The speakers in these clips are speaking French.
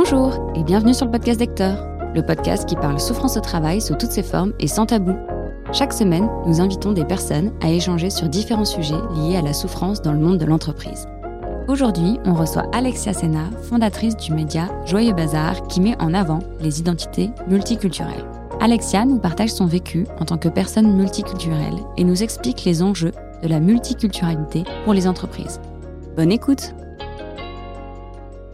Bonjour et bienvenue sur le podcast d'Hector, le podcast qui parle souffrance au travail sous toutes ses formes et sans tabou. Chaque semaine, nous invitons des personnes à échanger sur différents sujets liés à la souffrance dans le monde de l'entreprise. Aujourd'hui, on reçoit Alexia Sena, fondatrice du média Joyeux Bazar, qui met en avant les identités multiculturelles. Alexia nous partage son vécu en tant que personne multiculturelle et nous explique les enjeux de la multiculturalité pour les entreprises. Bonne écoute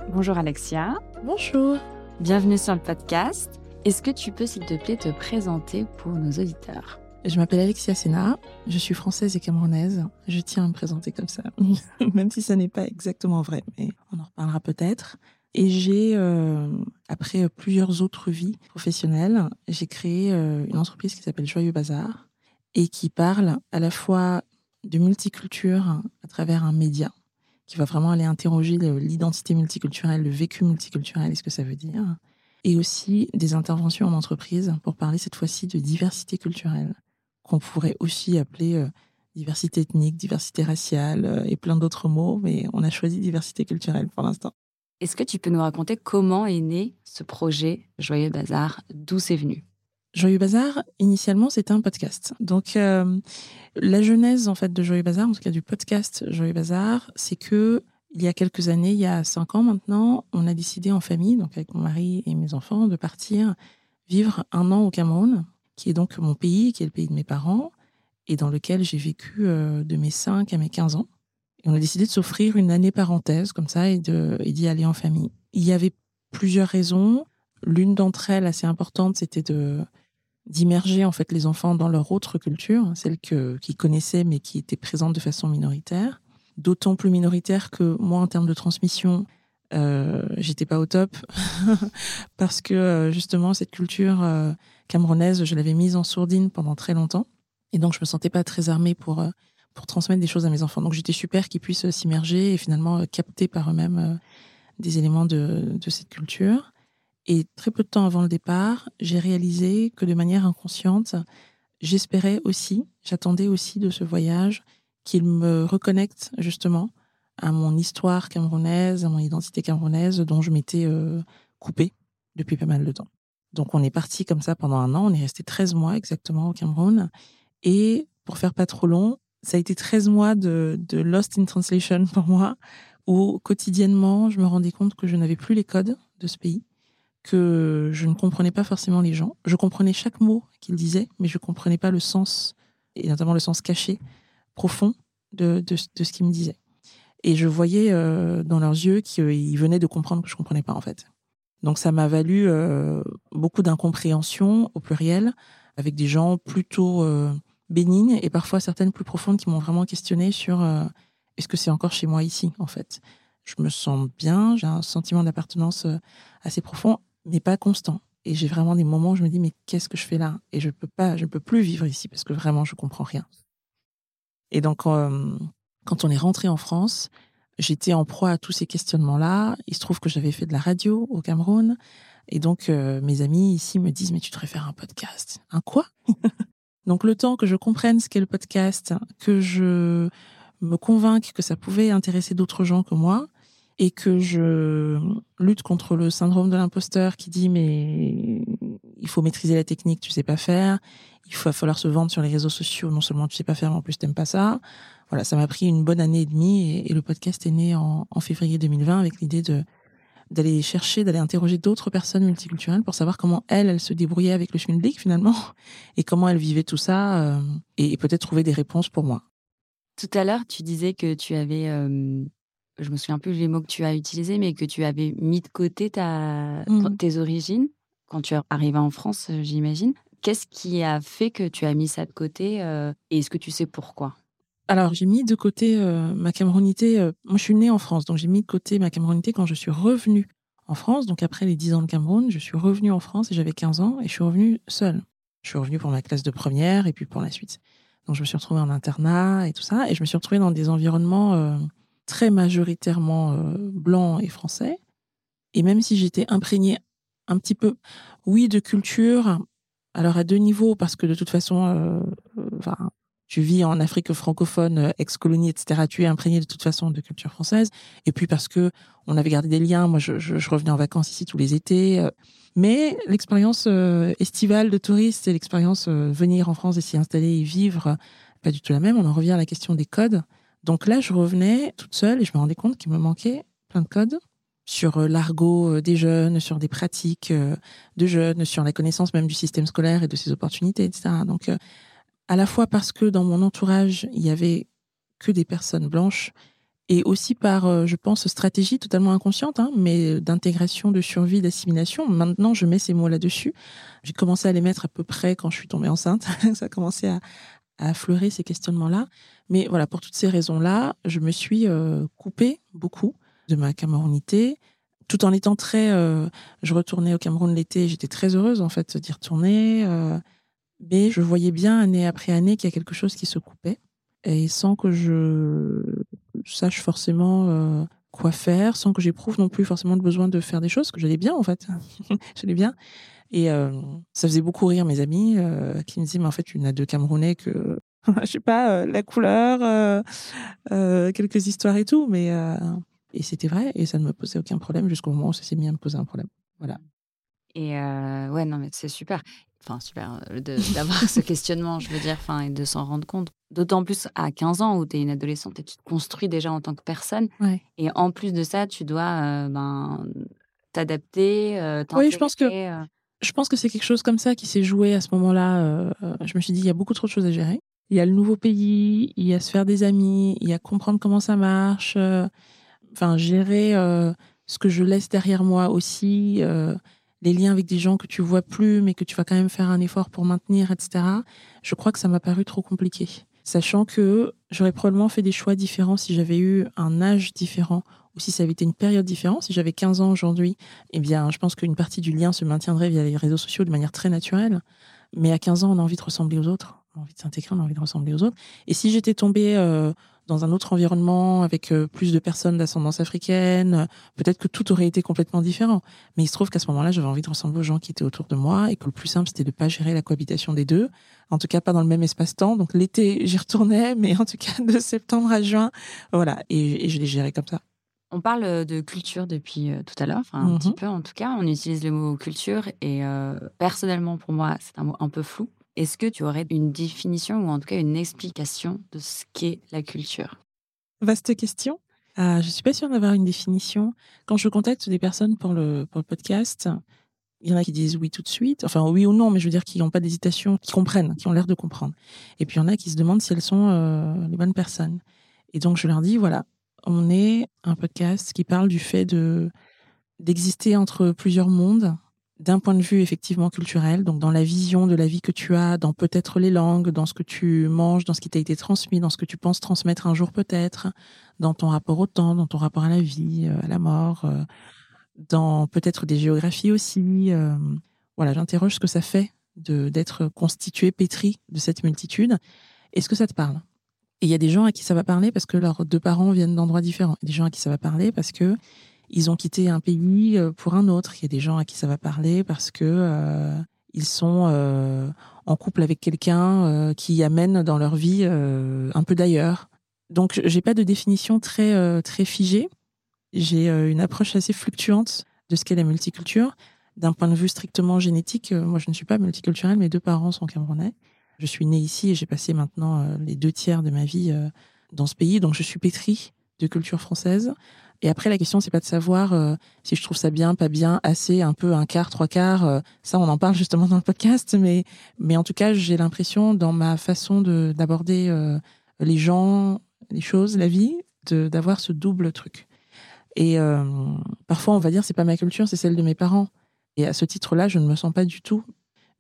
Bonjour Alexia. Bonjour. Bienvenue sur le podcast. Est-ce que tu peux, s'il te plaît, te présenter pour nos auditeurs? Je m'appelle Alexia Sena, je suis française et camerounaise. Je tiens à me présenter comme ça, même si ça n'est pas exactement vrai, mais on en reparlera peut-être. Et j'ai, euh, après plusieurs autres vies professionnelles, j'ai créé euh, une entreprise qui s'appelle Joyeux Bazar et qui parle à la fois de multiculture à travers un média qui va vraiment aller interroger l'identité multiculturelle, le vécu multiculturel et ce que ça veut dire, et aussi des interventions en entreprise pour parler cette fois-ci de diversité culturelle, qu'on pourrait aussi appeler euh, diversité ethnique, diversité raciale euh, et plein d'autres mots, mais on a choisi diversité culturelle pour l'instant. Est-ce que tu peux nous raconter comment est né ce projet Joyeux Bazar? D'où c'est venu? Joyeux Bazar, initialement, c'était un podcast. Donc, euh, la genèse en fait de Joyeux Bazar, en tout cas du podcast Joyeux Bazar, c'est que il y a quelques années, il y a cinq ans maintenant, on a décidé en famille, donc avec mon mari et mes enfants, de partir vivre un an au Cameroun, qui est donc mon pays, qui est le pays de mes parents, et dans lequel j'ai vécu euh, de mes 5 à mes 15 ans. Et on a décidé de s'offrir une année parenthèse comme ça et d'y aller en famille. Il y avait plusieurs raisons. L'une d'entre elles, assez importante, c'était de d'immerger en fait les enfants dans leur autre culture, celle que qu'ils connaissaient mais qui était présente de façon minoritaire, d'autant plus minoritaire que moi en termes de transmission, euh, j'étais pas au top parce que euh, justement cette culture euh, camerounaise, je l'avais mise en sourdine pendant très longtemps et donc je me sentais pas très armée pour pour transmettre des choses à mes enfants. Donc j'étais super qu'ils puissent s'immerger et finalement capter par eux-mêmes des éléments de, de cette culture. Et très peu de temps avant le départ, j'ai réalisé que de manière inconsciente, j'espérais aussi, j'attendais aussi de ce voyage qu'il me reconnecte justement à mon histoire camerounaise, à mon identité camerounaise dont je m'étais euh, coupée depuis pas mal de temps. Donc on est parti comme ça pendant un an, on est resté 13 mois exactement au Cameroun. Et pour faire pas trop long, ça a été 13 mois de, de Lost in Translation pour moi, où quotidiennement je me rendais compte que je n'avais plus les codes de ce pays que je ne comprenais pas forcément les gens. Je comprenais chaque mot qu'ils disaient, mais je ne comprenais pas le sens, et notamment le sens caché, profond de, de, ce qu'ils me disaient. Et je voyais euh, dans leurs yeux qu'ils venaient de comprendre que je ne comprenais pas, en fait. Donc ça m'a valu euh, beaucoup d'incompréhension au pluriel, avec des gens plutôt euh, bénignes et parfois certaines plus profondes qui m'ont vraiment questionné sur est-ce que c'est encore chez moi ici, en fait. Je me sens bien, j'ai un sentiment d'appartenance assez profond mais pas constant. Et j'ai vraiment des moments où je me dis, mais qu'est-ce que je fais là? Et je peux pas, je peux plus vivre ici parce que vraiment, je comprends rien. Et donc, euh, quand on est rentré en France, j'étais en proie à tous ces questionnements-là. Il se trouve que j'avais fait de la radio au Cameroun. Et donc, euh, mes amis ici me disent, mais tu devrais faire un podcast. Un quoi? Donc, le temps que je comprenne ce qu'est le podcast, que je me convainque que ça pouvait intéresser d'autres gens que moi, et que je lutte contre le syndrome de l'imposteur qui dit mais il faut maîtriser la technique, tu sais pas faire, il va falloir se vendre sur les réseaux sociaux, non seulement tu sais pas faire, mais en plus t'aimes pas ça. Voilà, ça m'a pris une bonne année et demie et, le podcast est né en, février 2020 avec l'idée de d'aller chercher, d'aller interroger d'autres personnes multiculturelles pour savoir comment elles, elles se débrouillaient avec le schmilblick finalement et comment elles vivaient tout ça euh, et, peut-être trouver des réponses pour moi. Tout à l'heure, tu disais que tu avais euh, je me souviens plus les mots que tu as utilisés, mais que tu avais mis de côté ta, mmh. tes origines quand tu es arrivé en France, euh, j'imagine. Qu'est-ce qui a fait que tu as mis ça de côté euh, et est-ce que tu sais pourquoi? Alors, j'ai mis de côté euh, ma camerounité. moi, je suis née en France, donc j'ai mis de côté ma camerounité quand je suis revenue en France. Donc, après les 10 ans de Cameroun, je suis revenue en France et j'avais 15 ans et je suis revenue seule. Je suis revenue pour ma classe de première et puis pour la suite. Donc, je me suis retrouvée en internat et tout ça. Et je me suis retrouvée dans des environnements très majoritairement euh, blanc et français. Et même si j'étais imprégnée un petit peu, oui, de culture, alors à deux niveaux, parce que de toute façon, euh, enfin, tu vis en Afrique francophone, euh, ex-colonie, etc., tu es imprégné de toute façon de culture française. Et puis parce que on avait gardé des liens. Moi, je, je, revenais en vacances ici tous les étés. Euh. Mais l'expérience euh, estivale de touriste et l'expérience venir en France et s'y installer et vivre, pas du tout la même. On en revient à la question des codes. Donc là, je revenais toute seule et je me rendais compte qu'il me manquait plein de codes sur l'argot des jeunes, sur des pratiques de jeunes, sur la connaissance même du système scolaire et de ses opportunités, etc. Donc à la fois parce que dans mon entourage, il y avait que des personnes blanches, et aussi par, euh, je pense, stratégie totalement inconsciente, hein, mais d'intégration, de survie, d'assimilation. Maintenant, je mets ces mots là-dessus. J'ai commencé à les mettre à peu près quand je suis tombée enceinte. Ça a commencé à, affleurer ces questionnements-là. Mais voilà, pour toutes ces raisons-là, je me suis euh, coupée beaucoup de ma camerounité, tout en étant très... Euh, je retournais au Cameroun l'été, j'étais très heureuse en fait d'y retourner. Mais je voyais bien année après année qu'il y a quelque chose qui se coupait. Et sans que je sache forcément euh, quoi faire, sans que j'éprouve non plus forcément le besoin de faire des choses, que j'allais bien en fait. j'allais bien. Et euh, ça faisait beaucoup rire mes amis euh, qui me disaient, mais en fait, tu n'as de Camerounais que, je sais pas, la couleur, quelques histoires et tout. Mais, et c'était vrai, et ça ne me posait aucun problème jusqu'au moment où ça s'est mis à me poser un problème. Voilà. Et ouais, non, mais c'est super enfin super euh, d'avoir ce questionnement, je veux dire, enfin et de s'en rendre compte. D'autant plus à 15 ans où tu es une adolescente et tu te construis déjà en tant que personne. Et en plus de ça, tu dois euh, ben, t'adapter. Euh, oui, je pense que je pense que c'est quelque chose comme ça qui s'est joué à ce moment-là. je me suis dit, il y a beaucoup trop de choses à gérer. Il y a le nouveau pays, il y a se faire des amis, il y a comprendre comment ça marche. Enfin, gérer ce que je laisse derrière moi aussi les liens avec des gens que tu vois plus, mais que tu vas quand même faire un effort pour maintenir, etc. Je crois que ça m'a paru trop compliqué. Sachant que j'aurais probablement fait des choix différents si j'avais eu un âge différent ou si ça avait été une période différente. Si j'avais 15 ans aujourd'hui, eh bien, je pense qu'une partie du lien se maintiendrait via les réseaux sociaux de manière très naturelle. Mais à 15 ans, on a envie de ressembler aux autres. On a envie de s'intégrer, on a envie de ressembler aux autres. Et si j'étais tombée euh, dans un autre environnement avec euh, plus de personnes d'ascendance africaine, peut-être que tout aurait été complètement différent. Mais il se trouve qu'à ce moment-là, j'avais envie de ressembler aux gens qui étaient autour de moi et que le plus simple, c'était de pas gérer la cohabitation des deux. En tout cas, pas dans le même espace-temps. Donc l'été, j'y retournais, mais en tout cas de septembre à juin, voilà. Et, je l'ai géré comme ça. On parle euh, de culture depuis euh, tout à l'heure, enfin un petit mhm. peu en tout cas. On utilise le mot culture et personnellement pour moi, c'est un mot un peu flou. Est-ce que tu aurais une définition ou en tout cas une explication de ce qu'est la culture? Vaste question. Euh, je ne suis pas sûre d'avoir une définition. Quand je contacte des personnes pour le, pour le podcast, il y en a qui disent oui tout de suite, enfin oui ou non, mais je veux dire qui n'ont pas d'hésitation, qui comprennent, qui ont l'air de comprendre. Et puis il y en a qui se demandent si elles sont euh, les bonnes personnes. Et donc je leur dis voilà, on est un podcast qui parle du fait de d'exister entre plusieurs mondes d'un point de vue effectivement culturel, donc dans la vision de la vie que tu as, dans peut-être les langues, dans ce que tu manges, dans ce qui t'a été transmis, dans ce que tu penses transmettre un jour peut-être, dans ton rapport au temps, dans ton rapport à la vie, euh, à la mort, euh, dans peut-être des géographies aussi. Euh, voilà, j'interroge ce que ça fait de d'être constitué, pétri de cette multitude. Est-ce que ça te parle? Et il y a des gens à qui ça va parler parce que leurs deux parents viennent d'endroits différents. Il y a des gens à qui ça va parler parce que ils ont quitté un pays euh, pour un autre. Il y a des gens à qui ça va parler parce que euh, ils sont euh, en couple avec quelqu'un qui amène dans leur vie un peu d'ailleurs. Donc j'ai pas de définition très très figée. J'ai une approche assez fluctuante de ce qu'est la multiculture. D'un point de vue strictement génétique, moi je ne suis pas multiculturelle, mes deux parents sont camerounais. Je suis née ici et j'ai passé maintenant les deux tiers de ma vie dans ce pays, donc je suis pétrie de culture française. Et après, la question, c'est pas de savoir euh, si je trouve ça bien, pas bien, assez, un peu, un quart, trois quarts. Euh, ça, on en parle justement dans le podcast. Mais, mais en tout cas, j'ai l'impression, dans ma façon d'aborder euh, les gens, les choses, la vie, d'avoir ce double truc. Et parfois, on va dire, c'est pas ma culture, c'est celle de mes parents. Et à ce titre-là, je ne me sens pas du tout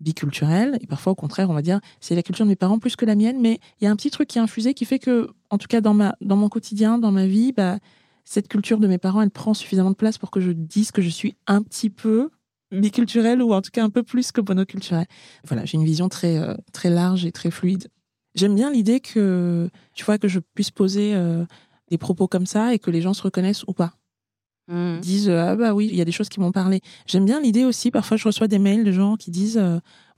biculturelle. Et parfois, au contraire, on va dire, c'est la culture de mes parents plus que la mienne. Mais il y a un petit truc qui est infusé qui fait que, en tout cas, dans, ma, dans mon quotidien, dans ma vie, bah, cette culture de mes parents, elle prend suffisamment de place pour que je dise que je suis un petit peu biculturelle ou en tout cas un peu plus que monoculturelle. Voilà, j'ai une vision très, euh, très large et très fluide. J'aime bien l'idée que, tu vois, que je puisse poser euh, des propos comme ça et que les gens se reconnaissent ou pas. Mmh. disent ah bah oui il y a des choses qui m'ont parlé j'aime bien l'idée aussi parfois je reçois des mails de gens qui disent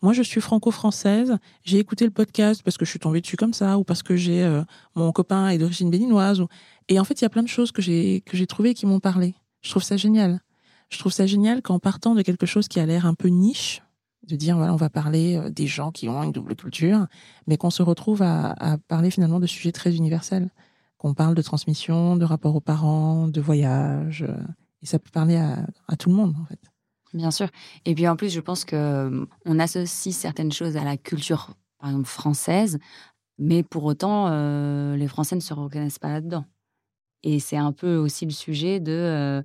moi je suis franco-française j'ai écouté le podcast parce que je suis tombée dessus comme ça ou parce que j'ai mon copain est d'origine béninoise et en fait il y a plein de choses que j'ai que j'ai trouvé qui m'ont parlé. Je trouve ça génial. Je trouve ça génial qu'en partant de quelque chose qui a l'air un peu niche de dire voilà on va parler des gens qui ont une double culture mais qu'on se retrouve à parler finalement de sujets très universels qu'on parle de transmission, de rapport aux parents, de voyage. Euh, et ça peut parler à, tout le monde, en fait. Bien sûr. Et puis en plus, je pense que euh, associe certaines choses à la culture, par exemple française, mais pour autant, euh, les Français ne se reconnaissent pas là-dedans. Et c'est un peu aussi le sujet de,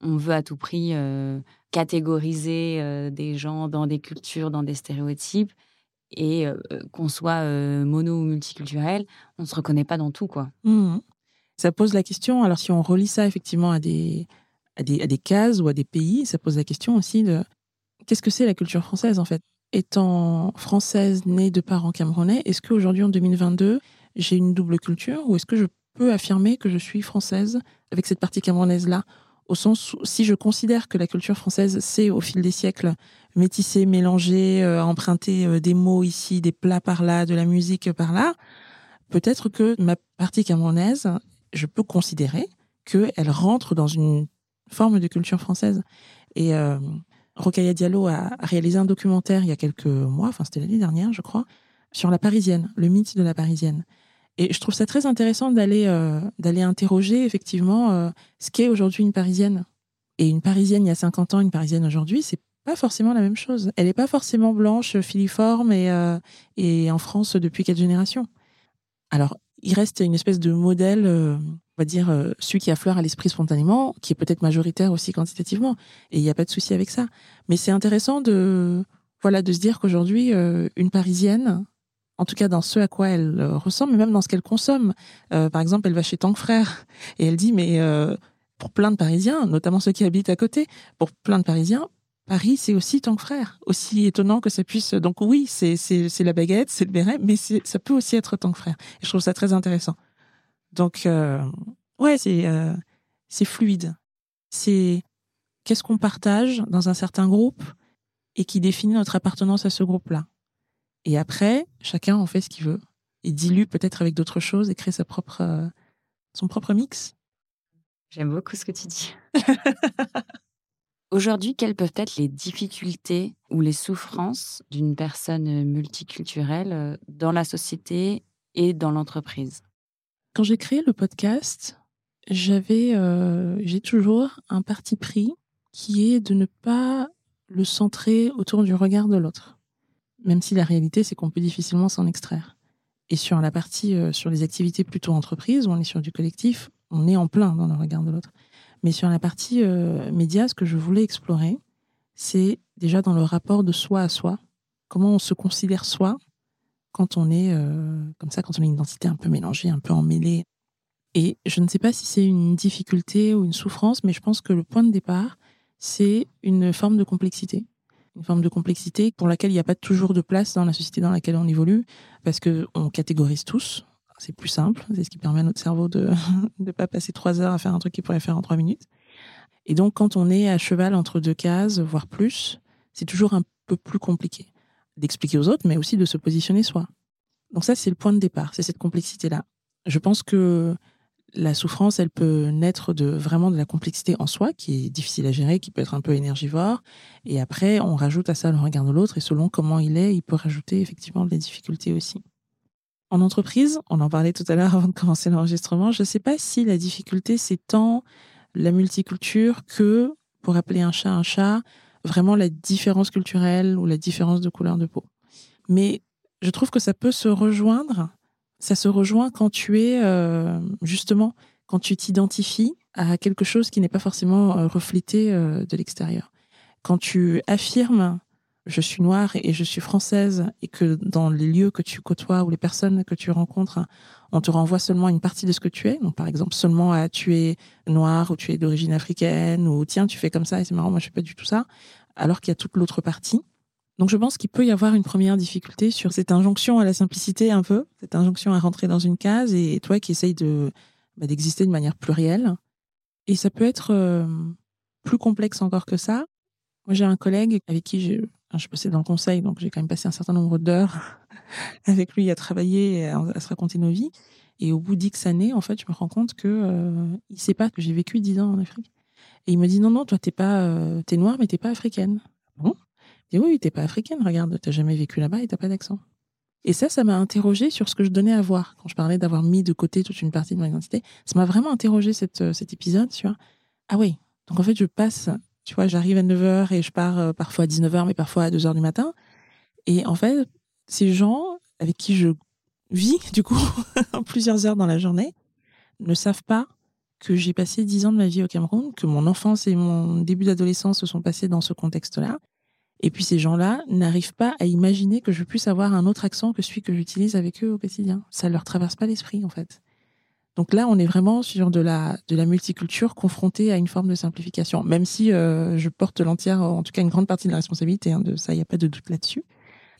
on veut à tout prix catégoriser des gens dans des cultures, dans des stéréotypes, et qu'on soit mono ou multiculturel, on ne se reconnaît pas dans tout, quoi. Mmh. Ça pose la question, alors si on relie ça effectivement à des, à des, à des cases ou à des pays, ça pose la question aussi de qu'est-ce que c'est la culture française, en fait? Étant française, née de parents camerounais, est-ce qu'aujourd'hui, en 2022, j'ai une double culture ou est-ce que je peux affirmer que je suis française avec cette partie camerounaise-là? Au sens où si je considère que la culture française, c'est au fil des siècles métisser, mélanger, euh, emprunter euh, des mots ici, des plats par là, de la musique par là, peut-être que ma partie camerounaise, je peux considérer qu'elle rentre dans une forme de culture française. Et euh, Rokaya Diallo a réalisé un documentaire il y a quelques mois, enfin c'était l'année dernière, je crois, sur la Parisienne, le mythe de la Parisienne. Et je trouve ça très intéressant d'aller euh, interroger effectivement ce qu'est aujourd'hui une Parisienne. Et une Parisienne il y a 50 ans, une Parisienne aujourd'hui, c'est pas forcément la même chose. Elle n'est pas forcément blanche, filiforme et, euh, et en France depuis quatre générations. Alors, il reste une espèce de modèle, on va dire, celui qui affleure à l'esprit spontanément, qui est peut-être majoritaire aussi quantitativement. Et il n'y a pas de souci avec ça. Mais c'est intéressant de, voilà, de se dire qu'aujourd'hui, une Parisienne, en tout cas dans ce à quoi elle euh, ressemble, mais même dans ce qu'elle consomme. Euh, par exemple, elle va chez Tank Frère et elle dit, mais euh, pour plein de Parisiens, notamment ceux qui habitent à côté, pour plein de Parisiens, Paris, c'est aussi Tank Frère. Aussi étonnant que ça puisse... Donc oui, c'est la baguette, c'est le béret, mais ça peut aussi être Tank Frère. Et je trouve ça très intéressant. Donc, ouais, c'est c'est fluide. C'est qu'est-ce qu'on partage dans un certain groupe et qui définit notre appartenance à ce groupe-là. Et après, chacun en fait ce qu'il veut et dilue peut-être avec d'autres choses et crée sa propre, euh, son propre mix. J'aime beaucoup ce que tu dis. Aujourd'hui, quelles peuvent être les difficultés ou les souffrances d'une personne multiculturelle euh, dans la société et dans l'entreprise? Quand j'ai créé le podcast, j'avais, euh, j'ai toujours un parti pris qui est de ne pas le centrer autour du regard de l'autre même si la réalité, c'est qu'on peut difficilement s'en extraire. Et sur la partie, euh, sur les activités plutôt entreprises, où on est sur du collectif, on est en plein dans le regard de l'autre. Mais sur la partie euh, média, ce que je voulais explorer, c'est déjà dans le rapport de soi à soi, comment on se considère soi quand on est euh, comme ça, quand on a une identité un peu mélangée, un peu emmêlée. Et je ne sais pas si c'est une difficulté ou une souffrance, mais je pense que le point de départ, c'est une forme de complexité une forme de complexité pour laquelle il n'y a pas toujours de place dans la société dans laquelle on évolue, parce que on catégorise tous. C'est plus simple, c'est ce qui permet à notre cerveau de ne pas passer trois heures à faire un truc qu'il pourrait faire en trois minutes. Et donc, quand on est à cheval entre deux cases, voire plus, c'est toujours un peu plus compliqué d'expliquer aux autres, mais aussi de se positionner soi. Donc ça, c'est le point de départ, c'est cette complexité-là. Je pense que la souffrance, elle peut naître de vraiment de la complexité en soi, qui est difficile à gérer, qui peut être un peu énergivore. Et après, on rajoute à ça le regard de l'autre, et selon comment il est, il peut rajouter effectivement des difficultés aussi. En entreprise, on en parlait tout à l'heure avant de commencer l'enregistrement, je ne sais pas si la difficulté, c'est tant la multiculture que, pour appeler un chat un chat, vraiment la différence culturelle ou la différence de couleur de peau. Mais je trouve que ça peut se rejoindre ça se rejoint quand tu es euh, justement quand tu t'identifies à quelque chose qui n'est pas forcément euh, reflété euh, de l'extérieur. Quand tu affirmes je suis noire et je suis française et que dans les lieux que tu côtoies ou les personnes que tu rencontres, on te renvoie seulement une partie de ce que tu es. Donc par exemple seulement à tu es noire ou tu es d'origine africaine ou tiens tu fais comme ça et c'est marrant moi je fais pas du tout ça, alors qu'il y a toute l'autre partie. Donc je pense qu'il peut y avoir une première difficulté sur cette injonction à la simplicité un peu, cette injonction à rentrer dans une case et toi qui essayes de bah, d'exister de manière plurielle. Et ça peut être euh, plus complexe encore que ça. Moi, j'ai un collègue avec qui j'ai, je bossais dans le conseil, donc j'ai quand même passé un certain nombre d'heures avec lui à travailler à, se raconter nos vies. Et au bout d'X années, en fait, je me rends compte que euh, il sait pas que j'ai vécu dix ans en Afrique. Et il me dit non, non, toi, t'es pas, euh, t'es noire, mais t'es pas africaine. Bon. Je dis oui, t'es pas africaine. Regarde, t'as jamais vécu là-bas et t'as pas d'accent. Et ça, ça m'a interrogé sur ce que je donnais à voir. Quand je parlais d'avoir mis de côté toute une partie de mon identité, ça m'a vraiment interrogé cette, euh, cet épisode sur Ah oui, donc en fait, je passe, tu vois, j'arrive à 9h et je pars euh, parfois à 19h, mais parfois à 2h du matin. Et en fait, ces gens avec qui je vis, du coup, plusieurs heures dans la journée, ne savent pas que j'ai passé 10 ans de ma vie au Cameroun, que mon enfance et mon début d'adolescence se sont passés dans ce contexte-là, et puis ces gens-là n'arrivent pas à imaginer que je puisse avoir un autre accent que celui que j'utilise avec eux au quotidien. Ça ne leur traverse pas l'esprit en fait. Donc là, on est vraiment sur de la, de la multiculture confrontée à une forme de simplification, même si euh, je porte l'entière, en tout cas une grande partie de la responsabilité hein, de ça, il n'y a pas de doute là-dessus.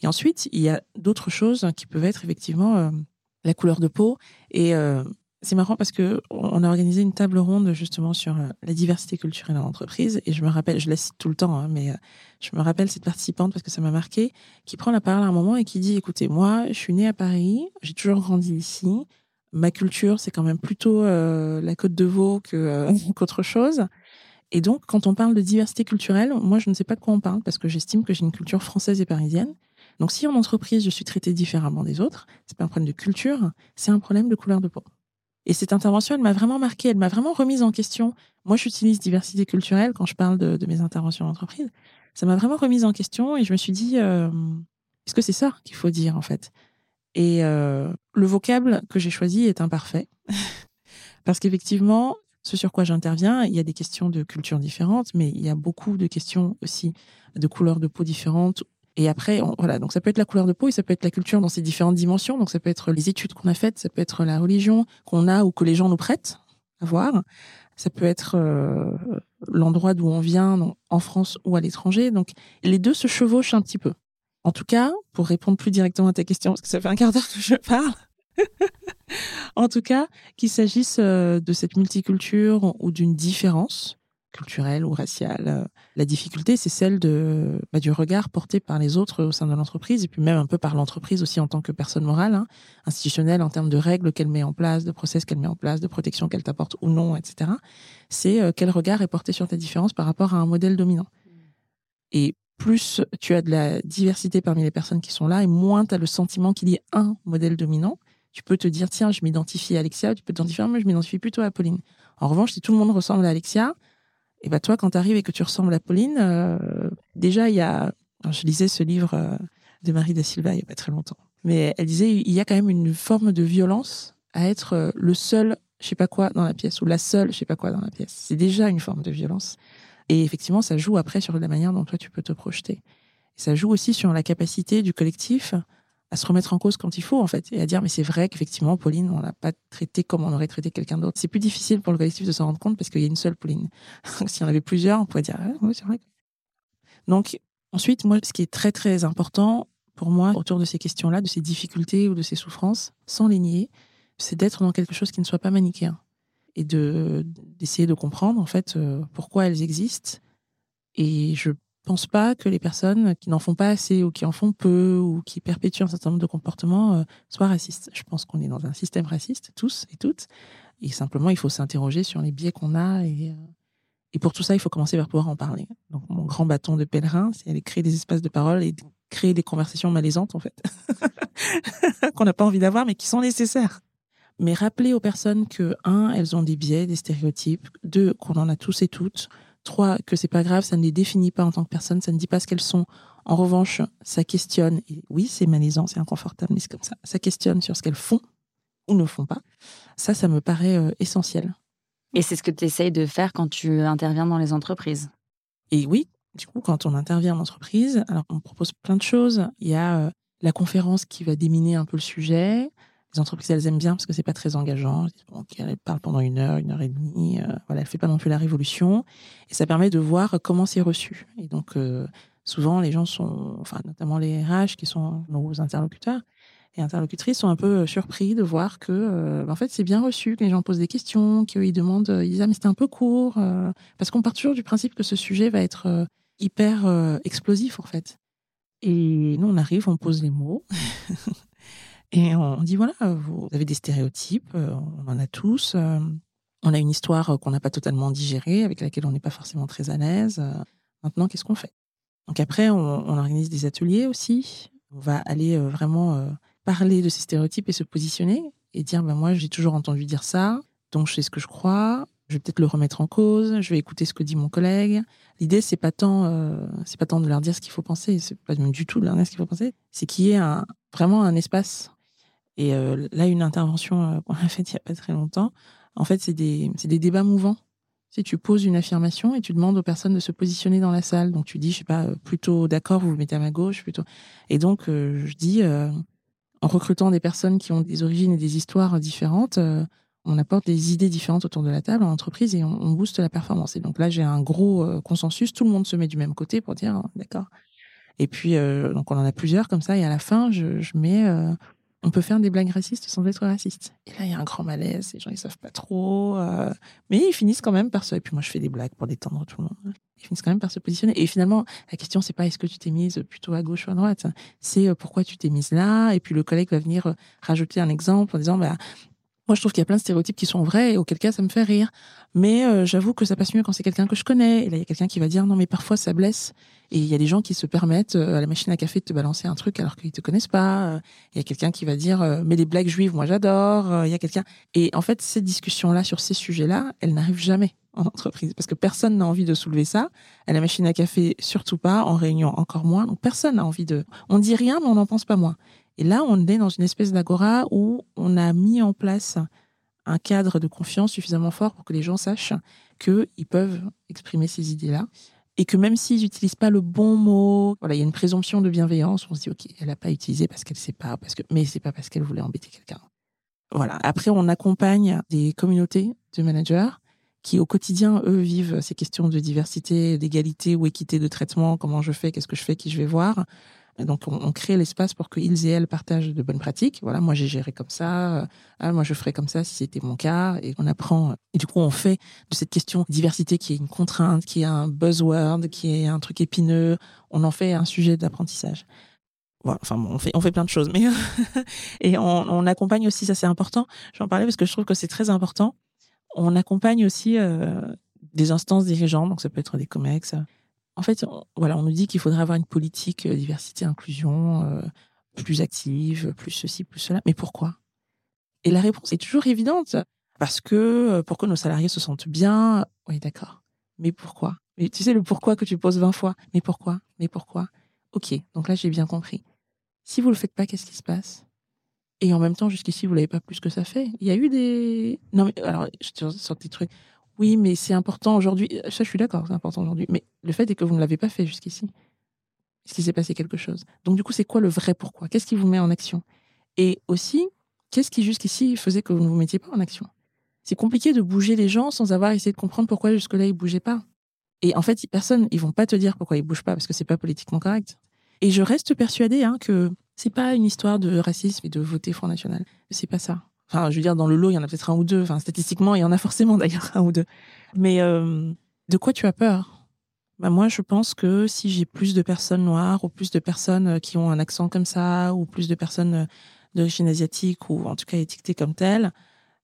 Et ensuite, il y a d'autres choses qui peuvent être effectivement euh, la couleur de peau. Et euh, c'est marrant parce que on a organisé une table ronde justement sur la diversité culturelle en entreprise. Et je me rappelle, je la cite tout le temps, hein, mais je me rappelle cette participante parce que ça m'a marqué, qui prend la parole à un moment et qui dit écoutez, moi, je suis née à Paris, j'ai toujours grandi ici, ma culture c'est quand même plutôt euh, la Côte de Veau que qu'autre chose. Et donc, quand on parle de diversité culturelle, moi, je ne sais pas de quoi on parle parce que j'estime que j'ai une culture française et parisienne. Donc, si en entreprise, je suis traitée différemment des autres, c'est pas un problème de culture, c'est un problème de couleur de peau. Et cette intervention, elle m'a vraiment marqué, elle m'a vraiment remise en question. Moi, j'utilise diversité culturelle quand je parle de, mes interventions en entreprise. Ça m'a vraiment remise en question et je me suis dit, euh, est-ce que c'est ça qu'il faut dire en fait? Et euh, le vocable que j'ai choisi est imparfait. Parce qu'effectivement, ce sur quoi j'interviens, il y a des questions de culture différentes, mais il y a beaucoup de questions aussi de couleurs de peau différentes et après, voilà, donc ça peut être la couleur de peau et ça peut être la culture dans ses différentes dimensions. Donc ça peut être les études qu'on a faites, ça peut être la religion qu'on a ou que les gens nous prêtent à voir. Ça peut être euh, l'endroit d'où on vient, en France ou à l'étranger. Donc les deux se chevauchent un petit peu. En tout cas, pour répondre plus directement à ta question, parce que ça fait un quart d'heure que je parle, en tout cas, qu'il s'agisse euh, de cette multiculture ou d'une différence, culturelle ou raciale. Euh, la difficulté, c'est celle de, bah, du regard porté par les autres au sein de l'entreprise, et puis même un peu par l'entreprise aussi en tant que personne morale, hein, institutionnelle, en termes de règles qu'elle met en place, de process qu'elle met en place, de protection qu'elle t'apporte ou non, etc. C'est euh, quel regard est porté sur ta différence par rapport à un modèle dominant. Et plus tu as de la diversité parmi les personnes qui sont là, et moins tu as le sentiment qu'il y ait un modèle dominant. Tu peux te dire, tiens, je m'identifie à Alexia, tu peux dire, mais je m'identifie plutôt à Pauline. En revanche, si tout le monde ressemble à Alexia, et bah toi, quand tu arrives et que tu ressembles à Pauline, euh, déjà, il y a. je lisais ce livre euh, de Marie da Silva il n'y a pas très longtemps. Mais elle disait il y a quand même une forme de violence à être euh, le seul, je sais pas quoi, dans la pièce, ou la seule, je sais pas quoi, dans la pièce. C'est déjà une forme de violence. Et effectivement, ça joue après sur la manière dont toi tu peux te projeter. Et ça joue aussi sur la capacité du collectif à se remettre en cause quand il faut, en fait, et à dire, mais c'est vrai qu'effectivement, Pauline, on l'a pas traité comme on aurait traité quelqu'un d'autre. C'est plus difficile pour le collectif de s'en rendre compte parce qu'il y a une seule Pauline. S'il y en avait plusieurs, on pourrait dire, ah, oui, c'est vrai. Donc, ensuite, moi, ce qui est très, très important pour moi autour de ces questions-là, de ces difficultés ou de ces souffrances, sans les nier, c'est d'être dans quelque chose qui ne soit pas manichéen et de d'essayer de comprendre, en fait, euh, pourquoi elles existent. Et je pense pas que les personnes qui n'en font pas assez ou qui en font peu ou qui perpétuent un certain nombre de comportements euh, soient racistes. Je pense qu'on est dans un système raciste, tous et toutes. Et simplement, il faut s'interroger sur les biais qu'on a. Et, euh, et pour tout ça, il faut commencer par pouvoir en parler. Donc, mon grand bâton de pèlerin, c'est aller créer des espaces de parole et créer des conversations malaisantes, en fait, qu'on n'a pas envie d'avoir, mais qui sont nécessaires. Mais rappeler aux personnes que, un, elles ont des biais, des stéréotypes, deux, qu'on en a tous et toutes, Trois, que c'est pas grave, ça ne les définit pas en tant que personne, ça ne dit pas ce qu'elles sont. En revanche, ça questionne, et oui, c'est malaisant, c'est inconfortable, mais c'est comme ça, ça questionne sur ce qu'elles font ou ne font pas. Ça, ça me paraît euh, essentiel. Et c'est ce que tu essayes de faire quand tu interviens dans les entreprises Et oui, du coup, quand on intervient en entreprise, alors on propose plein de choses. Il y a euh, la conférence qui va déminer un peu le sujet les entreprises, elles aiment bien parce que c'est pas très engageant. elle parle pendant une heure, une heure et demie. Euh, voilà, elle fait pas non plus la révolution. Et ça permet de voir comment c'est reçu. Et donc, euh, souvent, les gens sont, enfin, notamment les RH qui sont nos interlocuteurs, et interlocutrices sont un peu surpris de voir que, en fait, c'est bien reçu, que les gens posent des questions, qu'ils demandent, ils disent, ah, mais c'était un peu court, parce qu'on part toujours du principe que ce sujet va être hyper explosif, en fait. Et nous, on arrive, on pose les mots. et on dit, voilà, vous avez des stéréotypes, on en a tous. On a une histoire qu'on n'a pas totalement digérée, avec laquelle on n'est pas forcément très à l'aise. Maintenant, qu'est-ce qu'on fait? Donc après, on, organise des ateliers aussi. On va aller vraiment parler de ces stéréotypes et se positionner et dire, ben moi, j'ai toujours entendu dire ça, donc je sais ce que je crois, je vais peut-être le remettre en cause, je vais écouter ce que dit mon collègue. L'idée, c'est pas tant, euh, c'est pas tant de leur dire ce qu'il faut penser, c'est pas du tout de leur dire ce qu'il faut penser, c'est qu'il y ait un, vraiment un espace. Et euh, là, une intervention euh, qu'on a faite il y a pas très longtemps, en fait, c'est des, des débats mouvants. Tu, tu poses une affirmation et tu demandes aux personnes de se positionner dans la salle. Donc tu dis, je sais pas, plutôt d'accord, vous vous mettez à ma gauche, plutôt. Et donc je dis, en recrutant des personnes qui ont des origines et des histoires différentes on apporte des idées différentes autour de la table en entreprise et on, booste la performance. Et donc là, j'ai un gros euh, consensus. Tout le monde se met du même côté pour dire, d'accord. Et puis, euh, donc on en a plusieurs comme ça. Et à la fin, je, mets, euh, on peut faire des blagues racistes sans être raciste. Et là, il y a un grand malaise. Les gens, ils savent pas trop. mais ils finissent quand même par se. Et puis moi, je fais des blagues pour détendre tout le monde. Ils finissent quand même par se positionner. Et finalement, la question, c'est pas est-ce que tu t'es mise plutôt à gauche ou à droite. C'est pourquoi tu t'es mise là? Et puis le collègue va venir rajouter un exemple en disant, bah, moi, je trouve qu'il y a plein de stéréotypes qui sont vrais et auquel cas ça me fait rire. Mais euh, j'avoue que ça passe mieux quand c'est quelqu'un que je connais. Et là, il y a quelqu'un qui va dire non, mais parfois ça blesse. Et il y a des gens qui se permettent euh, à la machine à café de te balancer un truc alors qu'ils te connaissent pas. Il y a quelqu'un qui va dire mais les blagues juives, moi j'adore. Il y a quelqu'un. Et en fait, ces discussions-là sur ces sujets-là, elles n'arrivent jamais en entreprise parce que personne n'a envie de soulever ça. À la machine à café, surtout pas. En réunion, encore moins. Donc personne n'a envie de. On dit rien, mais on n'en pense pas moins. Et là, on est dans une espèce d'agora où on a mis en place un cadre de confiance suffisamment fort pour que les gens sachent qu'ils peuvent exprimer ces idées-là. Et que même s'ils n'utilisent pas le bon mot, voilà, il y a une présomption de bienveillance. On se dit, OK, elle n'a pas utilisé parce qu'elle ne sait pas, parce que, mais c'est pas parce qu'elle voulait embêter quelqu'un. Voilà. Après, on accompagne des communautés de managers qui, au quotidien, eux, vivent ces questions de diversité, d'égalité ou équité de traitement. Comment je fais, qu'est-ce que je fais, qui je vais voir. Donc, on, crée l'espace pour qu'ils et elles partagent de bonnes pratiques. Voilà, moi, j'ai géré comme ça. Ah, moi, je ferais comme ça si c'était mon cas. Et on apprend. Et du coup, on fait de cette question diversité qui est une contrainte, qui est un buzzword, qui est un truc épineux, on en fait un sujet d'apprentissage. Voilà, enfin, on fait, on fait plein de choses. Mais et on, on accompagne aussi, ça c'est important. J'en parlais parce que je trouve que c'est très important. On accompagne aussi euh, des instances dirigeantes, donc ça peut être des COMEX, en fait, on, voilà, on nous dit qu'il faudrait avoir une politique euh, diversité inclusion euh, plus active, plus ceci, plus cela. Mais pourquoi? Et la réponse est toujours évidente parce que euh, pour que nos salariés se sentent bien. Oui, d'accord. Mais pourquoi? Mais tu sais le pourquoi que tu poses 20 fois. Mais pourquoi? Mais pourquoi? Ok, donc là j'ai bien compris. Si vous le faites pas, qu'est-ce qui se passe? Et en même temps, jusqu'ici, vous l'avez pas plus que ça fait. Il y a eu des. Non mais alors, je te sors des trucs. Oui, mais c'est important aujourd'hui. Ça, je suis d'accord, c'est important aujourd'hui. Mais le fait est que vous ne l'avez pas fait jusqu'ici. Est-ce qu'il s'est passé quelque chose Donc, du coup, c'est quoi le vrai pourquoi? Qu'est-ce qui vous met en action? Et aussi, qu'est-ce qui jusqu'ici faisait que vous ne vous mettiez pas en action? C'est compliqué de bouger les gens sans avoir essayé de comprendre pourquoi jusque-là ils bougeaient pas. Et en fait, personne, ils vont pas te dire pourquoi ils bougent pas parce que c'est pas politiquement correct. Et je reste persuadée hein, que c'est pas une histoire de racisme et de voter Front National. C'est pas ça. Enfin, je veux dire, dans le lot, il y en a peut-être un ou deux. Enfin, statistiquement, il y en a forcément d'ailleurs un ou deux. Mais euh, de quoi tu as peur? Bah, Moi, je pense que si j'ai plus de personnes noires ou plus de personnes euh, qui ont un accent comme ça ou plus de personnes euh, d'origine asiatique ou en tout cas étiquetées comme telles,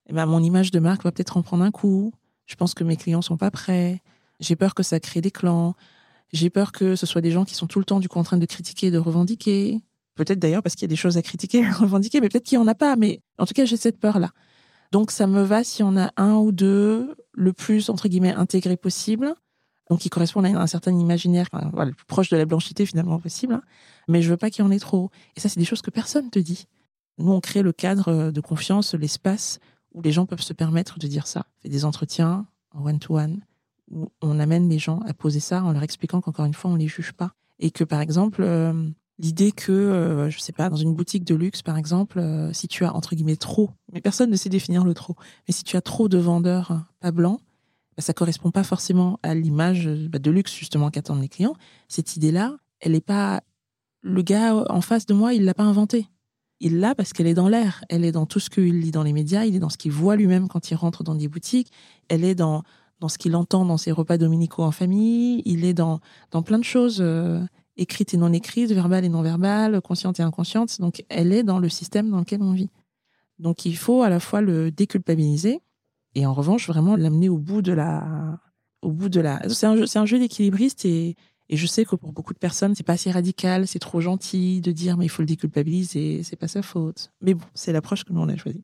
eh ben, mon image de marque va peut-être en prendre un coup. Je pense que mes clients sont pas prêts. J'ai peur que ça crée des clans. J'ai peur que ce soit des gens qui sont tout le temps du coup en train de critiquer et de revendiquer. Peut-être d'ailleurs parce qu'il y a des choses à critiquer, à revendiquer, mais peut-être qu'il n'y en a pas. Mais en tout cas, j'ai cette peur-là. Donc, ça me va si on a un ou deux, le plus, entre guillemets, intégré possible. Donc, qui correspondent à un certain imaginaire, le plus proche de la blanchité finalement possible. Mais je veux pas qu'il y en ait trop. Et ça, c'est des choses que personne te dit. Nous, on crée le cadre de confiance, l'espace où les gens peuvent se permettre de dire ça. On fait des entretiens en one-to-one où on amène les gens à poser ça en leur expliquant qu'encore une fois, on les juge pas. Et que, par exemple, euh, l'idée que, euh, je sais pas, dans une boutique de luxe, par exemple, euh, si tu as entre guillemets trop, mais personne ne sait définir le trop, mais si tu as trop de vendeurs hein, pas blancs, bah, ça correspond pas forcément à l'image bah, de luxe justement qu'attendent les clients. Cette idée-là, elle est pas, le gars en face de moi, il l'a pas inventée. il l'a parce qu'elle est dans l'air. Elle est dans tout ce qu'il lit dans les médias, il est dans ce qu'il voit lui-même quand il rentre dans des boutiques, elle est dans, dans ce qu'il entend dans ses repas dominicaux en famille, il est dans, dans plein de choses euh, écrites et non écrites, verbales et non verbales, conscientes et inconscientes. Donc elle est dans le système dans lequel on vit. Donc il faut à la fois le déculpabiliser et en revanche vraiment l'amener au bout de la au bout de la c'est un jeu jeu d'équilibriste et et je sais que pour beaucoup de personnes, c'est pas assez radical, c'est trop gentil de dire mais il faut le déculpabiliser, c'est pas sa faute. Mais bon, c'est l'approche que nous on a choisie.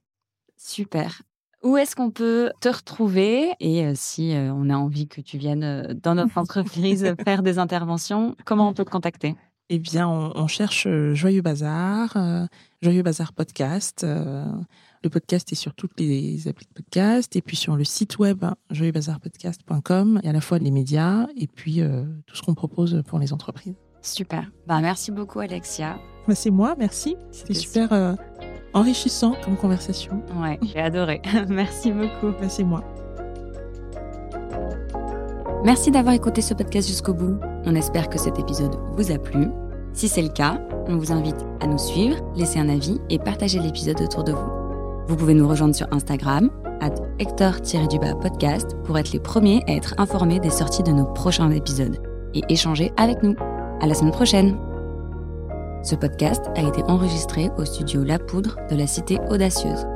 Super. Où est-ce qu'on peut te retrouver? Et euh, si euh, on a envie que tu viennes euh, dans notre entreprise faire des interventions, comment on peut te contacter? Eh bien, on, on cherche Joyeux Bazar, Joyeux Bazar Podcast. Le podcast est sur toutes les applis de podcast et puis sur le site web joyeuxbazarpodcast.com. Il y a à la fois les médias et puis euh, tout ce qu'on propose pour les entreprises. Super. Bah, merci beaucoup, Alexia. Bah, c'est moi, merci. C'était super euh, enrichissant comme conversation. Ouais, j'ai adoré. merci beaucoup. C'est moi. Merci d'avoir écouté ce podcast jusqu'au bout. On espère que cet épisode vous a plu. Si c'est le cas, on vous invite à nous suivre, laisser un avis et partager l'épisode autour de vous. Vous pouvez nous rejoindre sur Instagram, at Hector-podcast, pour être les premiers à être informés des sorties de nos prochains épisodes et échanger avec nous. À la semaine prochaine! Ce podcast a été enregistré au studio La Poudre de la Cité Audacieuse.